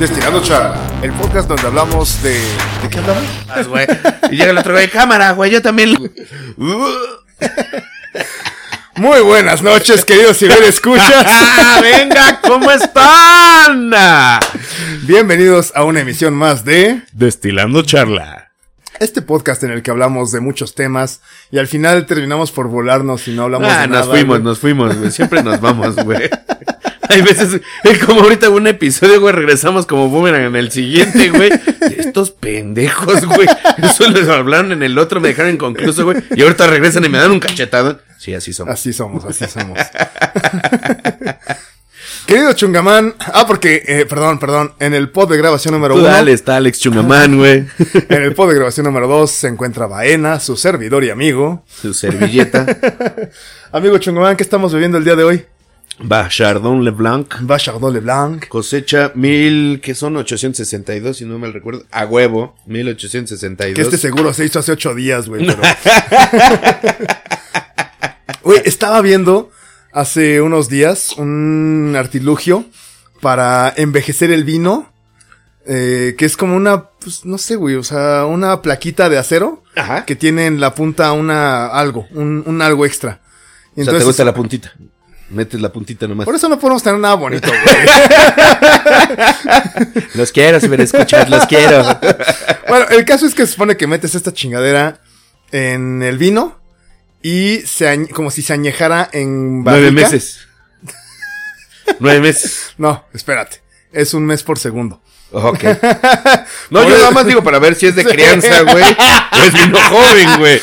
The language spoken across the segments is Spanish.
Destilando Charla, el podcast donde hablamos de... ¿De qué hablamos? Ah, güey. Y llega el otro güey, cámara, güey, yo también. Muy buenas noches, queridos si bien escuchas. ¡Ah, venga! ¿Cómo están? Bienvenidos a una emisión más de Destilando charla. este podcast en el que hablamos de muchos temas y al final terminamos por volarnos y no hablamos Ah, de nos nada. fuimos, güey. nos fuimos, güey. Siempre nos vamos, güey. Hay veces, es como ahorita un episodio, güey, regresamos como boomerang en el siguiente, güey. Estos pendejos, güey. Eso les hablaron en el otro, me dejaron inconcluso, güey. Y ahorita regresan y me dan un cachetado. Sí, así somos. Así somos, así somos. Querido Chungamán, ah, porque, eh, perdón, perdón, en el pod de grabación número Tú uno, dale, está Alex Chungamán, güey. en el pod de grabación número dos se encuentra Baena, su servidor y amigo. Su servilleta. Amigo Chungamán, ¿qué estamos bebiendo el día de hoy? Va, Chardon Leblanc. Va Chardonnay Leblanc. Cosecha mil, que son 862, si no me recuerdo. A huevo, 1862. Que este seguro se hizo hace ocho días, güey, pero... Güey, estaba viendo hace unos días un artilugio para envejecer el vino, eh, que es como una, pues, no sé, güey, o sea, una plaquita de acero Ajá. que tiene en la punta una, algo, un, un algo extra. O sea, te gusta la puntita. Metes la puntita nomás. Por eso no podemos tener nada bonito, güey. Los quiero, si me escuchas, los quiero. Bueno, el caso es que se supone que metes esta chingadera en el vino y se como si se añejara en Nueve meses. Nueve meses. No, espérate. Es un mes por segundo. Ok. No, yo nada más digo para ver si es de crianza, güey. O es vino joven, güey.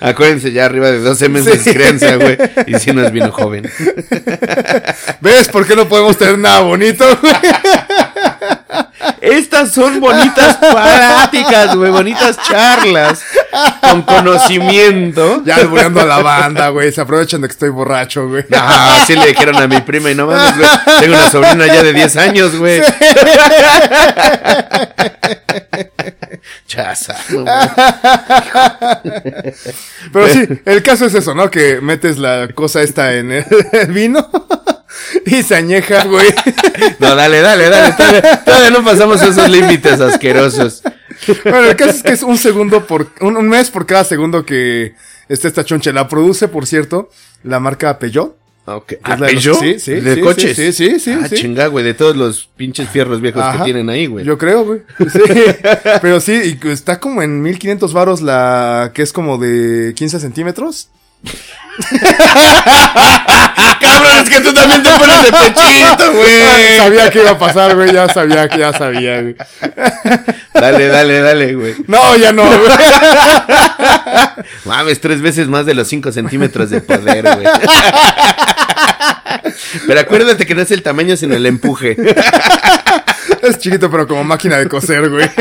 Acuérdense, ya arriba de 12 meses Sí. crianza, güey. Y si no es vino joven. ¿Ves por qué no podemos tener nada bonito? güey? Estas son bonitas pláticas, güey, bonitas charlas con conocimiento. ya albureando a la banda, güey. Se aprovechan de que estoy borracho, güey. No, así le dijeron a mi prima y no mames, güey. Tengo una sobrina ya de 10 años, güey. Chaza. Pero sí, el caso es eso, ¿no? Que metes la cosa esta en el, vino y se añeja, güey. No, dale, dale, dale. Todavía, todavía no pasamos esos límites asquerosos. Bueno, el caso es que es un segundo por, un, un mes por cada segundo que está esta choncha. La produce, por cierto, la marca Peugeot. ¿Ah, los- Peugeot? sí, sí, ¿De sí, coches? sí, sí, sí, Ah, sí. chinga, güey, de todos los pinches fierros viejos Ajá. que tienen ahí, güey. Yo creo, güey. Sí. Pero sí, y está como en 1500 varos la que es como de 15 centímetros. Cabrón, es que tú también te pones de pechito, güey. Sabía que iba a pasar, güey. Ya sabía ya sabía, güey. Dale, dale, dale, güey. No, ya no, güey. Mames, tres veces más de los cinco centímetros de poder, güey. Pero acuérdate que no es el tamaño, sino el empuje. Es chiquito, pero como máquina de coser, güey.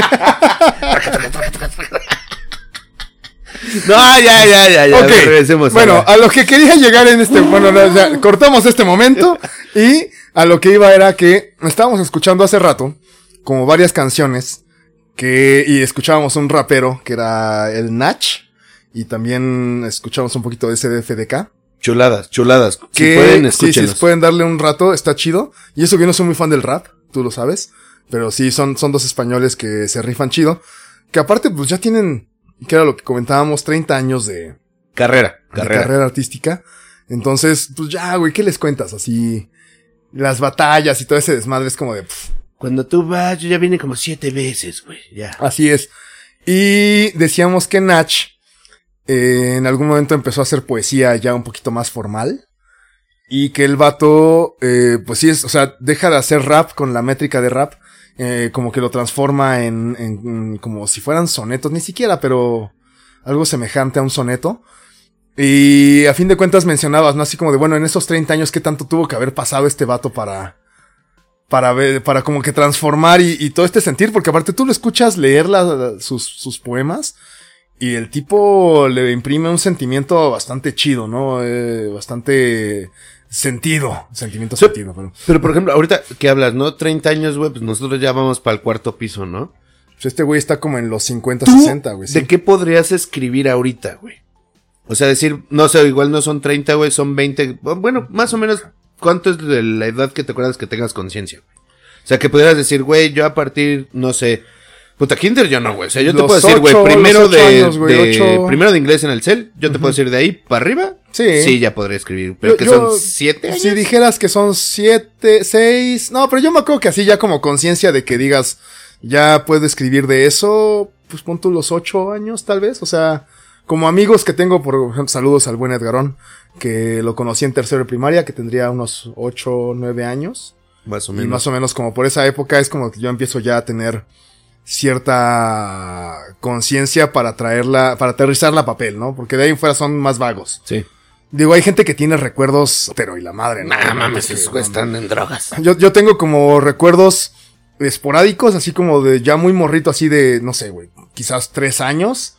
No, ya, ya, ya, ya. Ok. Regresemos. Bueno, a lo que quería llegar en este, bueno, cortamos este momento y a lo que iba era que estábamos escuchando hace rato como varias canciones que y escuchábamos un rapero que era el Nach y también escuchamos un poquito de SDFDK. Chuladas, chuladas. Que si pueden, sí, sí, escúchenlos. pueden darle un rato, está chido. Y eso que yo no soy muy fan del rap, tú lo sabes. Pero sí, son, son dos españoles que se rifan chido. Que aparte, pues ya tienen, que era lo que comentábamos, 30 años de, Carrera, de carrera. carrera artística. Entonces, pues ya, güey, ¿qué les cuentas? Así, las batallas y todo ese desmadre es como de, Cuando tú vas, yo ya vine como siete veces, güey. Ya. así es. Y decíamos que Nach, eh, en algún momento empezó a hacer poesía ya un poquito más formal. Y que el vato, eh, pues sí es, o sea, deja de hacer rap con la métrica de rap, eh, como que lo transforma en, en, como si fueran sonetos, ni siquiera, pero algo semejante a un soneto. Y a fin de cuentas mencionabas, ¿no? Así como de, bueno, en esos 30 años, ¿qué tanto tuvo que haber pasado este vato para, para ver, para como que transformar y, todo este sentir? Porque aparte tú lo escuchas leer la- sus, sus poemas y el tipo le imprime un sentimiento bastante chido, ¿no? Eh, bastante sentido, sentimiento Sí. sentido, pero Pero, por ejemplo, ahorita que hablas, ¿no? 30 años, güey, pues nosotros ya vamos para el cuarto piso, ¿no? pues este güey está como en los 50, ¿Tú 60, güey. sí. ¿De qué podrías escribir ahorita, güey? O sea, decir, no sé, igual no son 30, güey, son 20. Bueno, más o menos ¿cuánto es de la edad que te acuerdas que tengas conciencia? O sea, que pudieras decir, güey, yo a partir, no sé, puta, kinder yo no, güey. O sea, yo te puedo decir, güey, primero de, años, güey, de- primero de inglés en el cel, yo te puedo decir de ahí para arriba. Sí. Sí, ya podré escribir. Pero Yo- que yo- son siete años. Si dijeras que son siete, seis. No, pero yo me acuerdo que así ya como conciencia de que digas, ya puedo escribir de eso, pues pon tú los ocho años, tal vez. O sea, como amigos que tengo, por ejemplo, saludos al buen Edgarón, que lo conocí en tercero de primaria, que tendría unos ocho, nueve años. Más o Y menos. más o menos como por esa época es como que yo empiezo ya a tener cierta conciencia para traerla, para aterrizarla a papel, ¿no? Porque de ahí en fuera son más vagos. Sí. Digo, hay gente que tiene recuerdos, pero y la madre, ¿no? Nah, mames, Que- güey están en drogas. Yo, yo tengo como recuerdos esporádicos, así como de ya muy morrito, así de, no sé, güey, quizás tres años,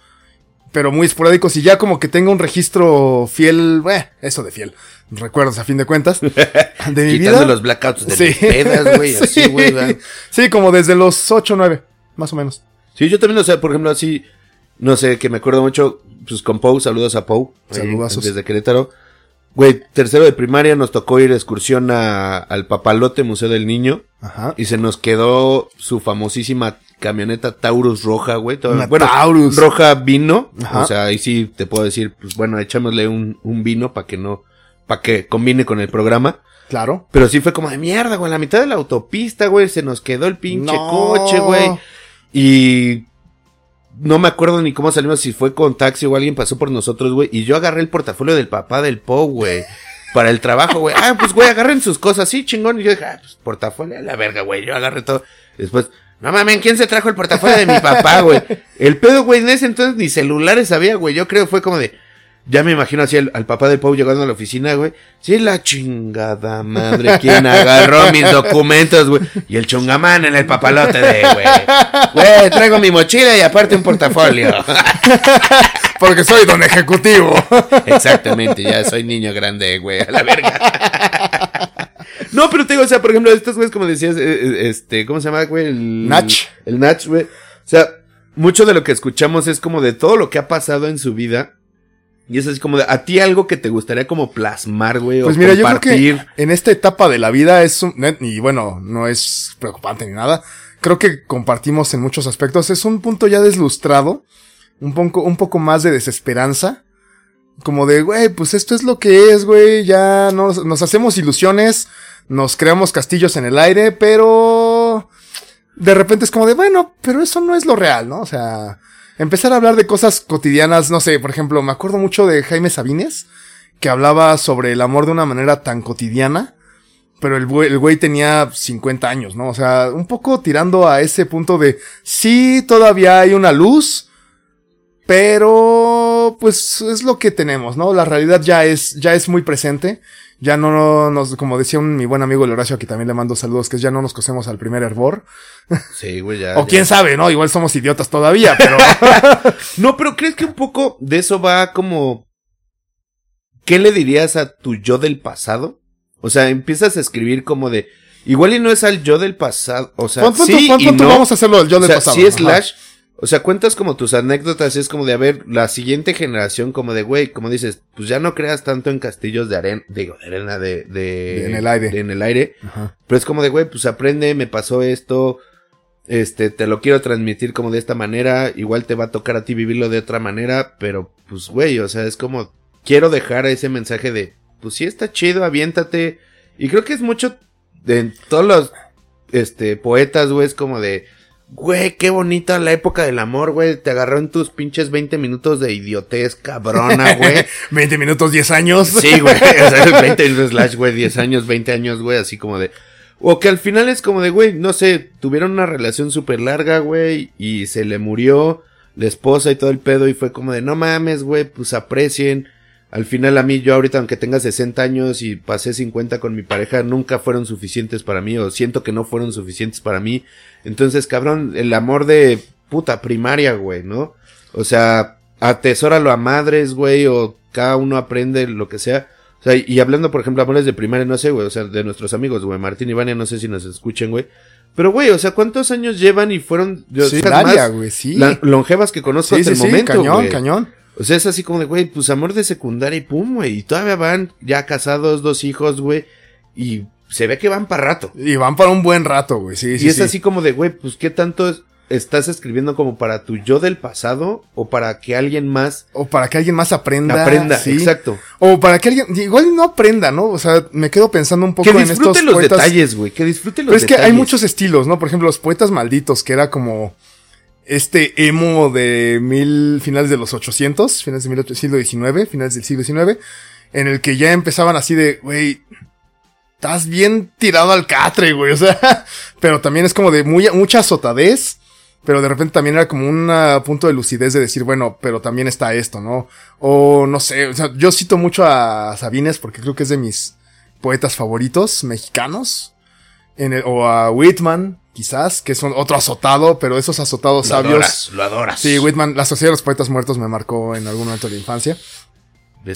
pero muy esporádicos y ya como que tengo un registro fiel, eh, eso de fiel, recuerdos a fin de cuentas, de mi Quitando vida. los blackouts de Sí. mis pedas, güey, así, Sí. güey. ¿verdad? Sí, como desde los ocho, nueve, más o menos. Sí, yo también, o sea, por ejemplo, así, no sé, que me acuerdo mucho, pues con Pau, saludos a Pau. ahí, Saludazos. Desde Querétaro. Güey, tercero de primaria nos tocó ir excursión a- al Papalote Museo del Niño Ajá. y se nos quedó su famosísima camioneta Taurus roja, güey. bueno, Taurus. roja vino. Ajá. O sea, ahí sí te puedo decir, pues bueno, echámosle un, un vino para que no, para que combine con el programa. Claro. Pero sí fue como de mierda, güey. En la mitad de la autopista, güey, se nos quedó el pinche No. coche, güey. Y no me acuerdo ni cómo salimos, si fue con taxi o alguien pasó por nosotros, güey. Y yo agarré el portafolio del papá del Po, güey. Para el trabajo, güey. Ah, pues, güey, agarren sus cosas, sí, chingón. Y yo dije, ah, pues, portafolio a la verga, güey. Yo agarré todo. Después, no mames, ¿quién se trajo el portafolio de mi papá, güey? El pedo, güey, en ese entonces ni celulares había, güey. Yo creo que fue como de, ya me imagino así al, al papá del Pau llegando a la oficina, güey. Sí, la chingada madre, ¿quién agarró mis documentos, güey? Y el chungamán en el papalote de, güey. Güey, traigo mi mochila y aparte un portafolio. Porque soy don ejecutivo. Exactamente, ya soy niño grande, güey, a la verga. No, pero te digo, o sea, por ejemplo, estos güeyes, como decías, eh, eh, este, ¿cómo se llama, güey? El Nach. El Nach, güey. O sea, mucho de lo que escuchamos es como de todo lo que ha pasado en su vida. Y es así como de, a ti algo que te gustaría como plasmar, güey, Pues o mira, yo creo compartir. que en esta etapa de la vida es un, y bueno, no es preocupante ni nada. Creo que compartimos en muchos aspectos. Es un punto ya deslustrado, un poco, un poco más de desesperanza. Como de, güey, pues esto es lo que es, güey, ya nos, nos hacemos ilusiones, nos creamos castillos en el aire, pero de repente es como de, bueno, pero eso no es lo real, ¿no? O sea, empezar a hablar de cosas cotidianas, no sé, por ejemplo, me acuerdo mucho de Jaime Sabines, que hablaba sobre el amor de una manera tan cotidiana, pero el güey, el güey tenía 50 años, ¿no? O sea, un poco tirando a ese punto de, sí, todavía hay una luz, pero pues es lo que tenemos, ¿no? La realidad ya es, ya es muy presente. Ya no nos, como decía un, mi buen amigo el Horacio, aquí también le mando saludos, que ya no nos cosemos al primer hervor. Sí, güey, ya. O ya. quién sabe, ¿no? Igual somos idiotas todavía, pero... No, pero ¿crees que un poco de eso va como... ¿Qué le dirías a tu yo del pasado? O sea, empiezas a escribir como de... Igual y no es al yo del pasado, o sea, tú- sí pon- y no. vamos a hacerlo del yo o del sea, pasado. sí Ajá. slash, o sea, cuentas como tus anécdotas, es como de, a ver, la siguiente generación como de, güey, como dices, pues ya no creas tanto en castillos de arena, digo, de arena de... de De en el aire. de en el aire, Ajá. pero es como de, güey, pues aprende, me pasó esto, este, te lo quiero transmitir como de esta manera, igual te va a tocar a ti vivirlo de otra manera, pero pues, güey, o sea, es como, quiero dejar ese mensaje de, pues sí está chido, aviéntate, y creo que es mucho de todos los, este, poetas, güey, es como de, güey, qué bonita la época del amor, güey, te agarró en tus pinches 20 minutos de idiotez cabrona, güey. 20 minutos, 10 años. Sí, güey. O sea, 20 minutos slash, güey, 10 años, 20 años, güey, así como de. O que al final es como de, güey, no sé, tuvieron una relación súper larga, güey, y se le murió la esposa y todo el pedo, y fue como de, no mames, güey, pues aprecien. Al final a mí, yo ahorita, aunque tenga 60 años y pasé 50 con mi pareja, nunca fueron suficientes para mí, o siento que no fueron suficientes para mí. Entonces, cabrón, el amor de puta primaria, güey, ¿no? O sea, atesóralo a madres, güey, o cada uno aprende lo que sea. O sea, y hablando, por ejemplo, amores de primaria, no sé, güey, o sea, de nuestros amigos, güey, Martín y Vania, no sé si nos escuchen, güey. Pero, güey, o sea, ¿cuántos años llevan y fueron yo, Sí, más güey, sí. la- longevas que conozco Sí, hasta sí, el sí, momento, cañón, güey? cañón. O sea, es así como de, güey, pues amor de secundaria y pum, güey. Y todavía van ya casados, dos hijos, güey. y se ve que van para rato. Y van para un buen rato, güey. Sí, sí. y es sí. así como de, güey, pues qué tanto es- estás escribiendo como para tu yo del pasado o para que alguien más O para que alguien más aprenda. aprenda. sí. Exacto. O para que alguien, igual no aprenda, ¿no? O sea, me quedo pensando un poco Que en estos disfrute los poetas. detalles, güey. Que disfrute los Pero es que detalles. hay muchos estilos, ¿no? Por ejemplo, los poetas malditos, que era como este emo de mil, finales de los 800, finales del siglo XIX, finales del siglo XIX, en el que ya empezaban así de, güey, estás bien tirado al catre, güey, o sea, pero también es como de muy, mucha azotadez, pero de repente también era como un punto de lucidez de decir, bueno, pero también está esto, ¿no? O no sé, o sea, yo cito mucho a Sabines porque creo que es de mis poetas favoritos mexicanos. En el- o a Whitman, quizás, que es otro azotado, pero esos azotados Lo sabios. adoras, lo adoras. Sí, Whitman, la Sociedad de los Poetas Muertos me marcó en algún momento de la infancia.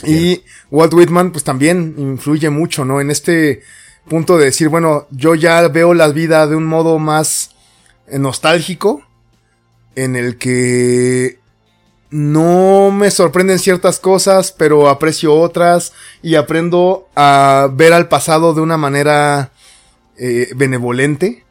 Y Walt Whitman, pues también influye mucho, ¿no? En este punto de decir, bueno, yo ya veo la vida de un modo más eh, nostálgico, en el que no me sorprenden ciertas cosas, pero aprecio otras y aprendo a ver al pasado de una manera eh, benevolente,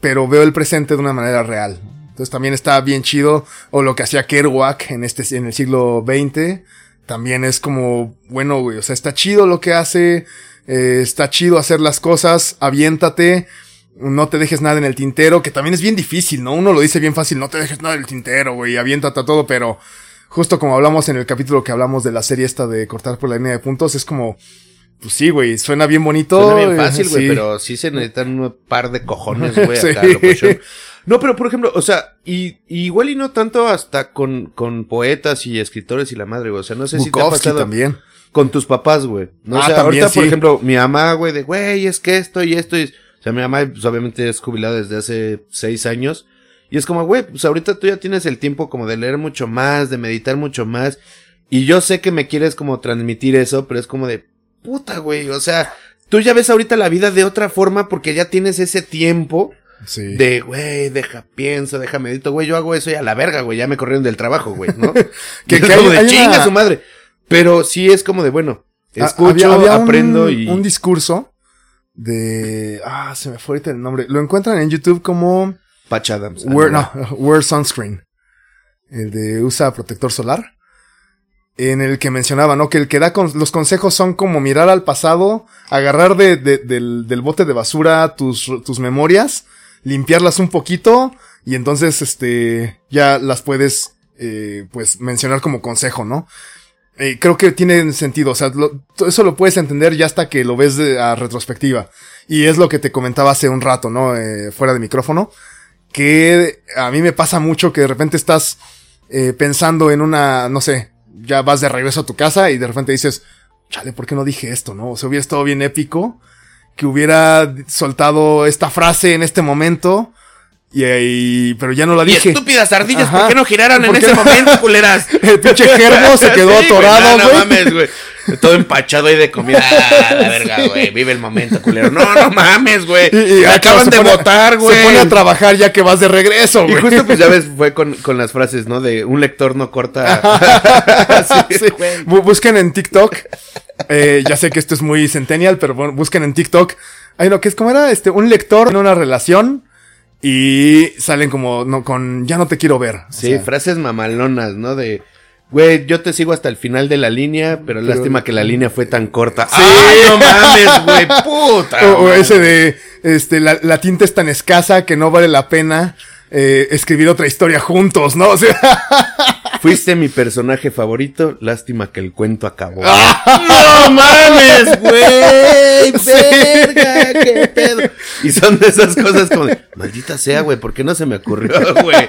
pero veo el presente de una manera real. Entonces también está bien chido, o lo que hacía Kerouac en este, en el siglo XX, también es como, bueno, güey, o sea, está chido lo que hace, eh, está chido hacer las cosas, aviéntate, no te dejes nada en el tintero, que también es bien difícil, ¿no? Uno lo dice bien fácil, no te dejes nada en el tintero, güey, aviéntate a todo, pero justo como hablamos en el capítulo que hablamos de la serie esta de cortar por la línea de puntos, es como, pues sí, güey, suena bien bonito. Suena bien fácil, güey, sí. pero sí se necesitan un par de cojones, güey, Sí. acá. No, pero por ejemplo, o sea, y, y igual y no tanto hasta con, con poetas y escritores y la madre, güey. O sea, no sé si te ha pasado también. con tus papás, güey. No Ah, o sea, también, ahorita, por ejemplo, mi mamá, güey, de, güey, es que esto y esto y... O sea, mi mamá, pues, obviamente es jubilada desde hace seis años. Y es como, güey, pues ahorita tú ya tienes el tiempo como de leer mucho más, de meditar mucho más. Y yo sé que me quieres como transmitir eso, pero es como de, puta, güey, o sea, tú ya ves ahorita la vida de otra forma porque ya tienes ese tiempo Sí. de, güey, deja pienso, deja medito, güey, yo hago eso y a la verga, güey, ya me corrieron del trabajo, güey, ¿no? Que- que, hay- de hay chinga una- su madre. Pero sí es como de, bueno, Ah, escucho, había- había un- aprendo y... Un discurso de. Ah, se me fue ahorita el nombre. Lo encuentran en YouTube como. Patch Adams. Wear, Ah, no, Wear Sunscreen. El de usa protector solar. En el que mencionaba, ¿no? Que el que da con, los consejos son como mirar al pasado, agarrar de, de- del, del bote de basura tus, tus memorias, limpiarlas un poquito, y entonces, este, ya las puedes, eh, pues, mencionar como consejo, ¿no? Eh, creo que tiene sentido, o sea, lo- eso lo puedes entender ya hasta que lo ves de, a retrospectiva. Y es lo que te comentaba hace un rato, ¿no? Eh, fuera de micrófono que a mí me pasa mucho que de repente estás eh, pensando en una, no sé, ya vas de regreso a tu casa y de repente dices, chale, ¿por qué no dije esto, no? O sea, hubiera estado bien épico que hubiera soltado esta frase en este momento y, y- pero ya no la Y dije. estúpidas ardillas, Ajá. ¿por qué no giraron en ¿Por qué ese no? momento, culeras? El pinche germo se quedó Sí, atorado, güey. No, mames, güey. Todo empachado ahí de comida. Ah, la verga, güey. Vive el momento, culero. No, no mames, güey. Y- y acá acaban de votar, güey. Se pone a trabajar ya que vas de regreso, Y güey. justo, pues ya ves, fue con, con las frases, ¿no? De un lector no corta. Sí, Sí. Busquen en TikTok. eh, ya sé que esto es muy centennial, pero bueno, busquen en TikTok. Ay, no, que es como era este, un lector en una relación y salen como no, con ya no te quiero ver. O Sí, sea, frases mamalonas, ¿no? De, güey, yo te sigo hasta el final de la línea, pero, lástima que la línea fue tan corta. Sí. ¡Ay, no mames, güey! ¡Puta! o, ese de este, la, la tinta es tan escasa que no vale la pena eh, escribir otra historia juntos, ¿no? O sea, Fuiste mi personaje favorito, lástima que el cuento acabó. ¡Ah! ¡No mames, güey! Sí. ¡Verga! ¡Qué pedo! Y son de esas cosas como de, maldita sea, güey, ¿por qué no se me ocurrió, güey?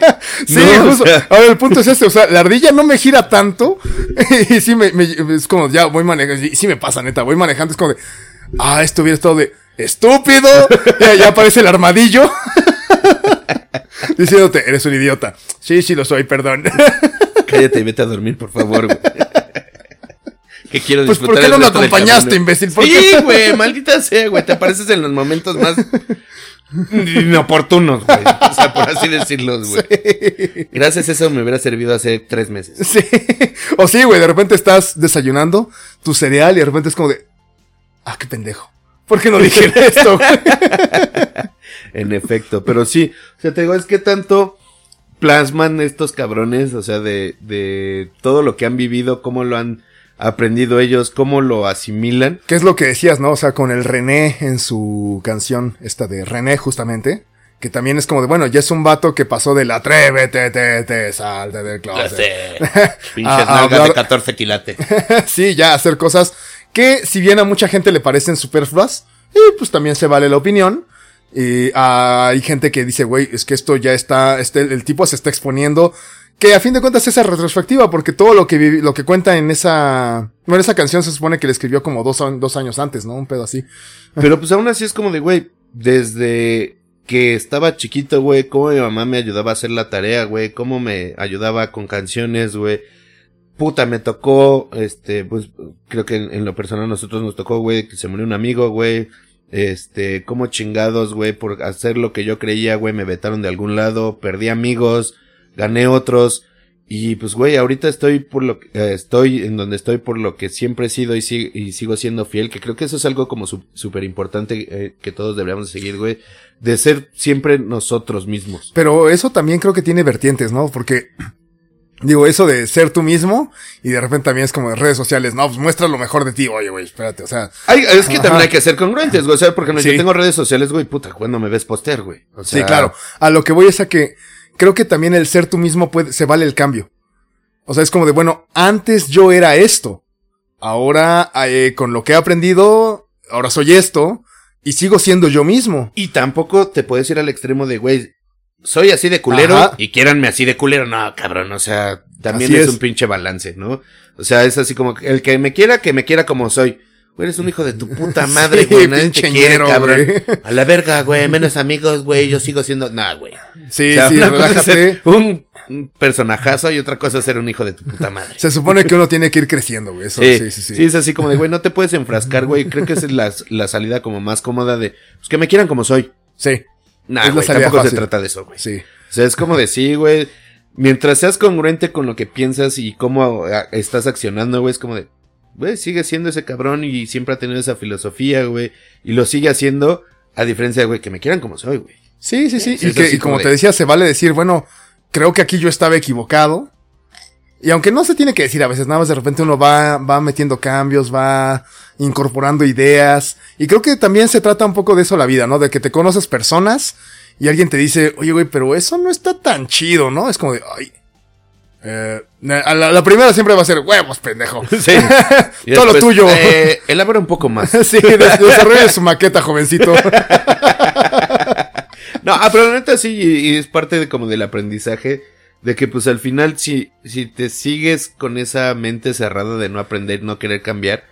Sí, No, o justo. sea, Ahora el punto es este, o sea, la ardilla no me gira tanto y sí me, me- es como ya voy manejando, y sí me pasa neta, voy manejando, es como de, ah, esto hubiera estado de, estúpido, ya, ya aparece el armadillo. Diciéndote, eres un idiota. Sí, sí lo soy, perdón. cállate y vete a dormir, por favor, güey. Que quiero Pues, ¿por disfrutar qué no del acompañaste, imbécil? ¿Por Sí, güey, maldita sea, güey. Te apareces en los momentos más inoportunos, güey. O sea, por así decirlos, güey. Gracias a eso me hubiera servido hace tres meses. Sí. O sí, güey, de repente estás desayunando tu cereal y de repente es como de, ah, qué pendejo. ¿Por qué no dije esto? en efecto, pero sí, o sea, te digo, es que tanto plasman estos cabrones, o sea, de, de todo lo que han vivido, cómo lo han aprendido ellos, cómo lo asimilan. ¿Qué es lo que decías, no? O sea, con el René en su canción, esta de René, justamente. Que también es como de, bueno, ya es un vato que pasó del atrévete, te, te, salte del closet. Pinches A- a nalgas de hablar- 14 quilates. sí, ya hacer cosas que si bien a mucha gente le parecen superfluas, y pues también se vale la opinión. Y ah, hay gente que dice, güey, es que esto ya está, este, el tipo se está exponiendo. Que a fin de cuentas es esa retrospectiva, porque todo lo que vivi- lo que cuenta en esa, bueno, esa canción se supone que le escribió como dos, dos años antes, ¿no? Un pedo así. Pero pues aún así es como de, güey, desde que estaba chiquito, güey, cómo mi mamá me ayudaba a hacer la tarea, güey, cómo me ayudaba con canciones, güey. Puta, me tocó, este, pues, creo que en, lo personal a nosotros nos tocó, güey, que se murió un amigo, güey. Este, como chingados, güey, por hacer lo que yo creía, güey, me vetaron de algún lado, perdí amigos, gané otros. Y pues, güey, ahorita estoy por lo que, eh, estoy en donde estoy por lo que siempre he sido y, si- y sigo siendo fiel, que creo que eso es algo como súper importante eh, que todos deberíamos seguir, güey, de ser siempre nosotros mismos. Pero eso también creo que tiene vertientes, ¿no? Porque, digo, eso de ser tú mismo y de repente también es como de redes sociales, no, pues muestra lo mejor de ti, oye, güey, espérate, o sea, Ay, es que Ajá. también hay que ser congruentes, güey, o sea, porque no, yo Sí. tengo redes sociales, güey, puta, cuando me ves poster, güey. O sea, sí, claro. A lo que voy es a que creo que también el ser tú mismo puede, se vale el cambio. O sea, es como de, bueno, antes yo era esto. Ahora, eh, con lo que he aprendido, ahora soy esto y sigo siendo yo mismo. Y tampoco te puedes ir al extremo de, güey, soy así de culero Ajá. y quieranme así de culero. No, cabrón, o sea, también es, es. un pinche balance, ¿no? O sea, es así como el que me quiera, que me quiera como soy. Güey, eres un hijo de tu puta madre, Sí, güey. Nadie te quiere, cabrón. güey. A la verga, güey. Menos amigos, güey. Yo sigo siendo. Nah, güey. Sí, O sea, sí, relájate. un, un personajazo y otra cosa es ser un hijo de tu puta madre. Se supone que uno tiene que ir creciendo, güey. Eso, Sí, sí, sí, sí. sí, es así como de, güey, no te puedes enfrascar, güey. Creo que esa es la, la salida como más cómoda de, pues que me quieran como soy. Sí, Nah, Es la salida tampoco se trata de eso, güey. sí. O sea, es como de sí, güey. Mientras seas congruente con lo que piensas y cómo ah, estás accionando, güey, es como de, güey, sigue siendo ese cabrón y siempre ha tenido esa filosofía, güey. Y lo sigue haciendo, a diferencia de, güey, que me quieran como soy, güey. Sí, sí, sí. Sí, y, que, como como te de- decía, se vale decir, bueno, creo que aquí yo estaba equivocado. Y aunque no se tiene que decir a veces, nada más de repente uno va, va metiendo cambios, va incorporando ideas. Y creo que también se trata un poco de eso la vida, ¿no? De que te conoces personas y alguien te dice, oye, güey, pero eso no está tan chido, ¿no? Es como de, ay. Eh, a la, la primera siempre va a ser huevos, pendejo. Sí. Todo lo tuyo. Eh, elabora un poco más. sí, des- desarrolle su maqueta, jovencito. No, ah, pero la neta sí, y y es parte de como del aprendizaje, de que pues al final si, si te sigues con esa mente cerrada de no aprender, no querer cambiar,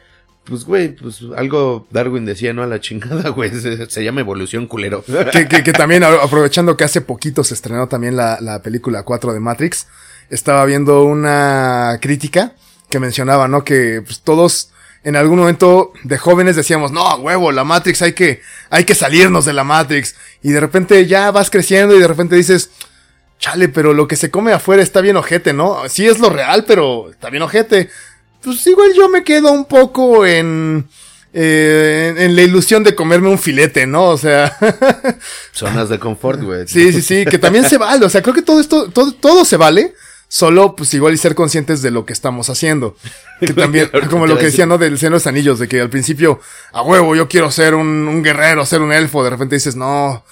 pues güey, pues algo Darwin decía, ¿no? A la chingada, güey, se, llama evolución culero. que, que, también, aprovechando que hace poquito se estrenó también la, la película 4 de Matrix, estaba viendo una crítica que mencionaba, ¿no? Que pues, todos en algún momento de jóvenes decíamos, no, huevo, la Matrix, hay que, hay que salirnos de la Matrix. Y de repente ya vas creciendo y de repente dices, chale, pero lo que se come afuera está bien ojete, ¿no? Sí es lo real, pero está bien ojete. Pues igual yo me quedo un poco en, eh, en, en la ilusión de comerme un filete, ¿no? O sea, Zonas de confort, güey. Sí, sí, sí, que también se vale. O sea, creo que todo esto, todo, todo se vale. Solo, pues igual y ser conscientes de lo que estamos haciendo. Que también, como lo que decía, ¿no? Del Señor de los Anillos, de que al principio, a huevo, yo quiero ser un, un guerrero, ser un elfo. De repente dices, no.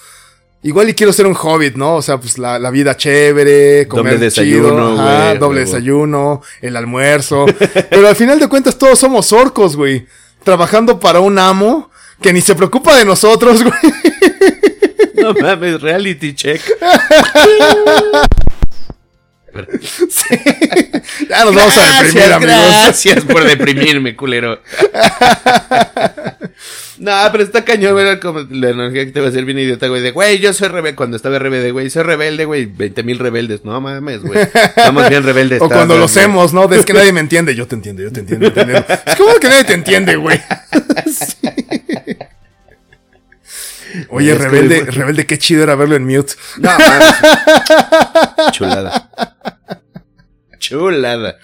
Igual y quiero ser un hobbit, ¿no? O sea, pues la, la vida chévere, comer Doble desayuno, chido, ajá, güey, doble desayuno, el almuerzo. Pero al final de cuentas todos somos orcos, güey. Trabajando para un amo que ni se preocupa de nosotros, güey. No mames, reality check. Sí. Ya nos vamos a deprimir, amigos. Gracias por deprimirme, culero. No, pero está cañón, güey, como la energía que te va a hacer bien idiota, güey, de, güey, yo soy rebelde, cuando estaba rebelde, güey, soy rebelde, güey, 20 mil rebeldes, no mames, güey, estamos bien rebeldes. O cuando lo güey. hacemos, ¿no? Es que nadie me entiende. Yo te entiendo, yo te entiendo. yo te entiendo. Es como que nadie te entiende, güey. Sí. Oye, Es rebelde, rebelde, qué chido era verlo en mute. No. Chulada. Chulada.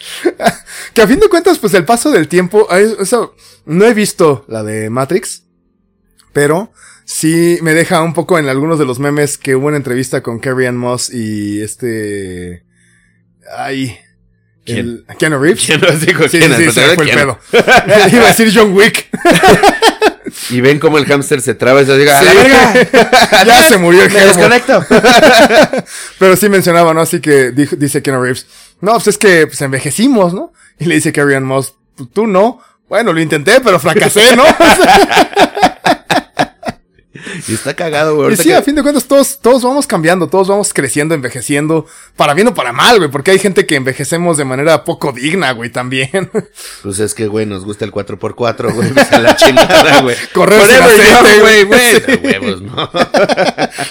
Que a fin de cuentas, pues el paso del tiempo, eso, no he visto la de Matrix. Pero sí me deja un poco en algunos de los memes que hubo una entrevista con Carrie Ann Moss y este... Ay... ¿Quién? El, Keanu Reeves. ¿Quién nos dijo Sí, quién? sí, sí, se fue el pedo. Iba a decir John Wick. Y ven cómo el hámster se traba y se diga, ¡a Sí. ya se murió el ¡Me desconecto! Pero sí mencionaba, ¿no? Así que dijo- dice Keanu Reeves, no, pues es que pues, envejecimos, ¿no? Y le dice Carrie Ann Moss, "Pues, tú no. Bueno, lo intenté, pero fracasé, ¿no? Y está cagado, güey. y sí, que- a fin de cuentas, todos, todos vamos cambiando, todos vamos creciendo, envejeciendo, para bien o para mal, güey, porque hay gente que envejecemos de manera poco digna, güey, también. Pues es que, güey, nos gusta el 4x4, güey. Pues a la chingada, güey. Correr sin aceite, güey. güey. Sí. Huevos, ¿no?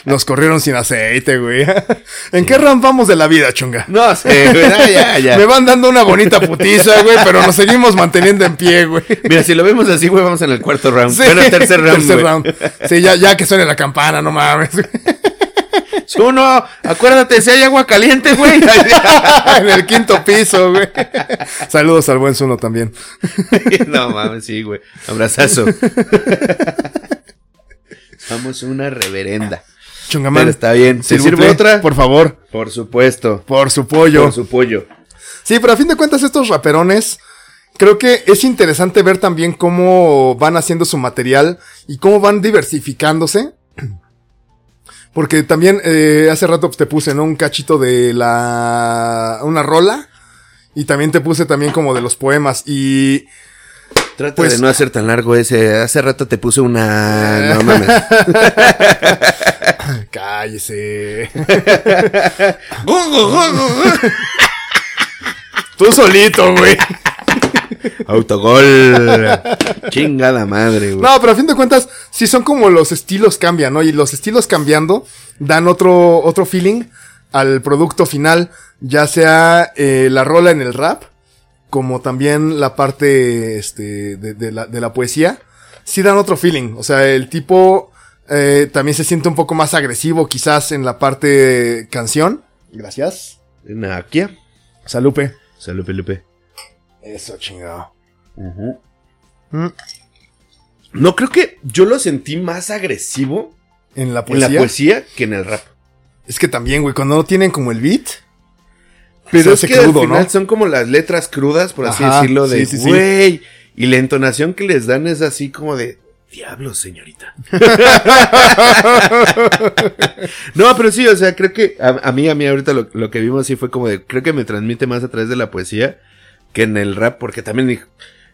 Nos corrieron sin aceite, güey. ¿En qué rampamos de la vida, chunga? No sé, güey. Ah, ya, ya. Me van dando una bonita putiza, güey, pero nos seguimos manteniendo en pie, güey. Mira, si lo vemos así, güey, vamos en el cuarto round. Sí, Bueno, tercer round, tercer güey. round. Sí, ya, ya que suene la campana, no mames. Uno, acuérdate, si hay agua caliente, güey. en el quinto piso, güey. Saludos al buen Zuno también. no mames, sí, güey. Abrazazo. Somos una reverenda. Chungamán. Pero está bien. ¿Se S'il vous sirve otra? Por favor. Por supuesto. Por su pollo. Por su pollo. Sí, pero a fin de cuentas estos raperones, creo que es interesante ver también cómo van haciendo su material y cómo van diversificándose. Porque también eh, hace rato te puse, ¿no? Un cachito de la... una rola. Y también te puse también como de los poemas. Y... Trata Pues- de no hacer tan largo ese. Hace rato te puse una. No mames. Cállese. Tú solito, güey. Autogol. Chingada madre, güey. No, pero a fin de cuentas, sí son como los estilos cambian, ¿no? Y los estilos cambiando dan otro, otro feeling al producto final, ya sea eh, la rola en el rap, como también la parte este, de, de la, de la poesía, sí dan otro feeling. O sea, el tipo eh, también se siente un poco más agresivo quizás en la parte canción. Gracias. Nakia. Salupe. Salud, Lupe. Eso, chingado. Mm. No, creo que yo lo sentí más agresivo En la en poesía. la poesía que en el rap. Es que también, güey, cuando no tienen como el beat. Pero se es hace que crudo, al final ¿no? son como las letras crudas, por así Ajá, decirlo, de sí, sí, sí. güey. Y la entonación que les dan es así como de diablo, señorita. no, pero sí, o sea, creo que a, a mí, a mí ahorita lo, lo que vimos sí fue como de, creo que me transmite más a través de la poesía que en el rap, porque también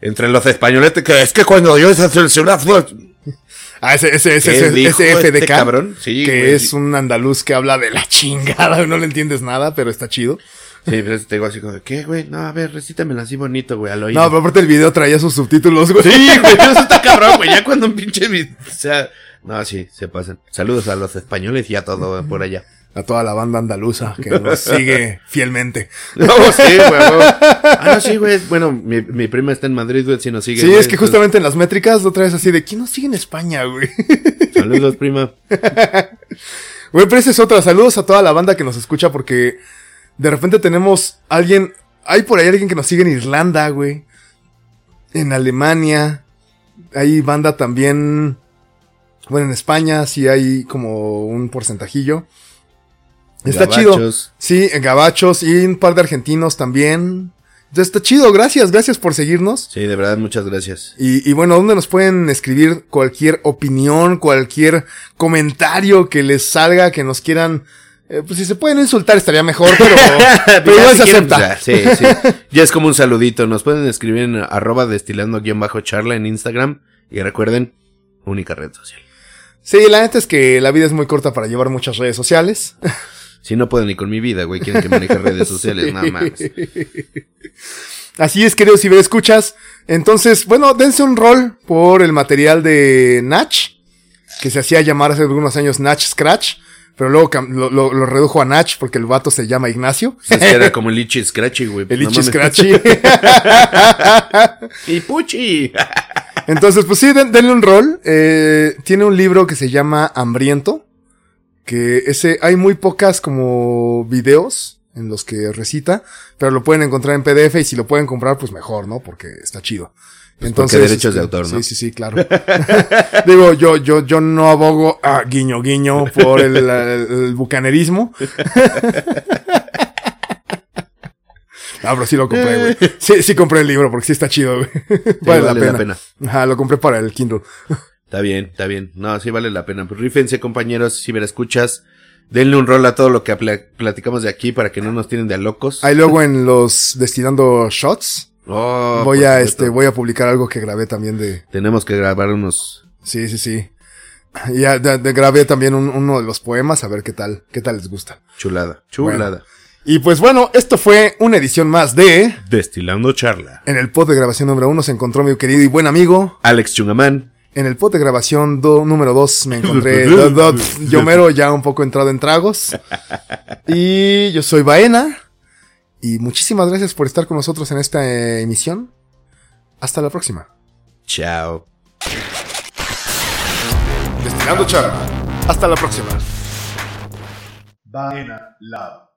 entre los españoletes, que es que cuando yo esa ciudad Ah, ese, ese, ese, ¿Qué ese, ese este FDK. cabrón? Sí, que güey, es un andaluz que habla de la chingada, no le entiendes nada, pero está chido. Sí, pero te digo así como ¿qué, güey? No, a ver, recítamelo así bonito, güey, al oído. No, pero aparte el video traía sus subtítulos, güey. Sí, güey, eso está cabrón, güey. Ya cuando un pinche. O sea, no, sí, se pasan. Saludos a los españoles y a todo por allá. A toda la banda andaluza que nos sigue fielmente. No, sí, güey. Ah, no, sí, güey. Bueno, mi, mi prima está en Madrid, güey, si nos sigue. Sí, güey, es que entonces, justamente en las métricas otra vez así de ¿quién nos sigue en España, güey? Saludos, prima. Güey, pero esa es otra. Saludos a toda la banda que nos escucha porque de repente tenemos alguien. Hay por ahí alguien que nos sigue en Irlanda, güey. En Alemania. Hay banda también. Bueno, en España sí hay como un porcentajillo. Está chido. Gabachos. Sí, en Gabachos y un par de argentinos también. Entonces está chido, gracias, gracias por seguirnos. Sí, de verdad, muchas gracias. Y, y bueno, ¿dónde nos pueden escribir cualquier opinión, cualquier comentario que les salga, que nos quieran... eh, pues si se pueden insultar estaría mejor, pero, pero Ya, se quieren, acepta. ya, sí, sí. Ya es como un saludito. Nos pueden escribir en arroba destilando guion bajo charla en Instagram. Y recuerden, única red social. Sí, la neta es que la vida es muy corta para llevar muchas redes sociales. Si no puedo ni con mi vida, güey, quieren que maneje redes sociales, nada más. Así es, queridos escuchas. Entonces, bueno, dense un rol por el material de Natch, que se hacía llamar hace algunos años Natch Scratch, pero luego lo, lo- lo redujo a Natch porque el vato se llama Ignacio. Es que era como el Ichi Scratchy, güey. El No Ichi. Scratchy. Y Puchi. Entonces, pues sí, den- denle un rol. Eh, tiene un libro que se llama Hambriento. Que ese, hay muy pocas como videos en los que recita, pero lo pueden encontrar en PDF y si lo pueden comprar, pues mejor, ¿no? Porque está chido. Entonces, derechos de este, autor, ¿no? Sí, sí, sí, claro. Digo, yo, yo, yo no abogo a guiño, guiño por el, el- el bucanerismo. No, pero sí lo compré, güey. Sí, sí compré el libro porque sí está chido, güey. vale, la, vale pena. la pena. Ajá, lo compré para el Kindle. Está bien, está bien. No, sí vale la pena. Pues rífense, compañeros, si me escuchas. Denle un rol a todo lo que pla- platicamos de aquí para que no nos tienen de a locos. Ahí luego en los destilando shots Oh, voy a supuesto. este voy a publicar algo que grabé también de Tenemos que grabar unos. sí sí sí y ya de- de- grabé también un- uno de los poemas a ver qué tal qué tal les gusta Chulada, chulada. y pues bueno esto fue una edición más de Destilando charla. en el pod de grabación número uno se encontró mi querido y buen amigo Alex Chungamán. En el pod de grabación do- número dos me encontré do- do- Yomero ya un poco entrado en tragos. Y yo soy Baena. Y muchísimas gracias por estar con nosotros en esta eh, emisión. Hasta la próxima. Chao. Destilando charla. Hasta la próxima. Vaina Lab.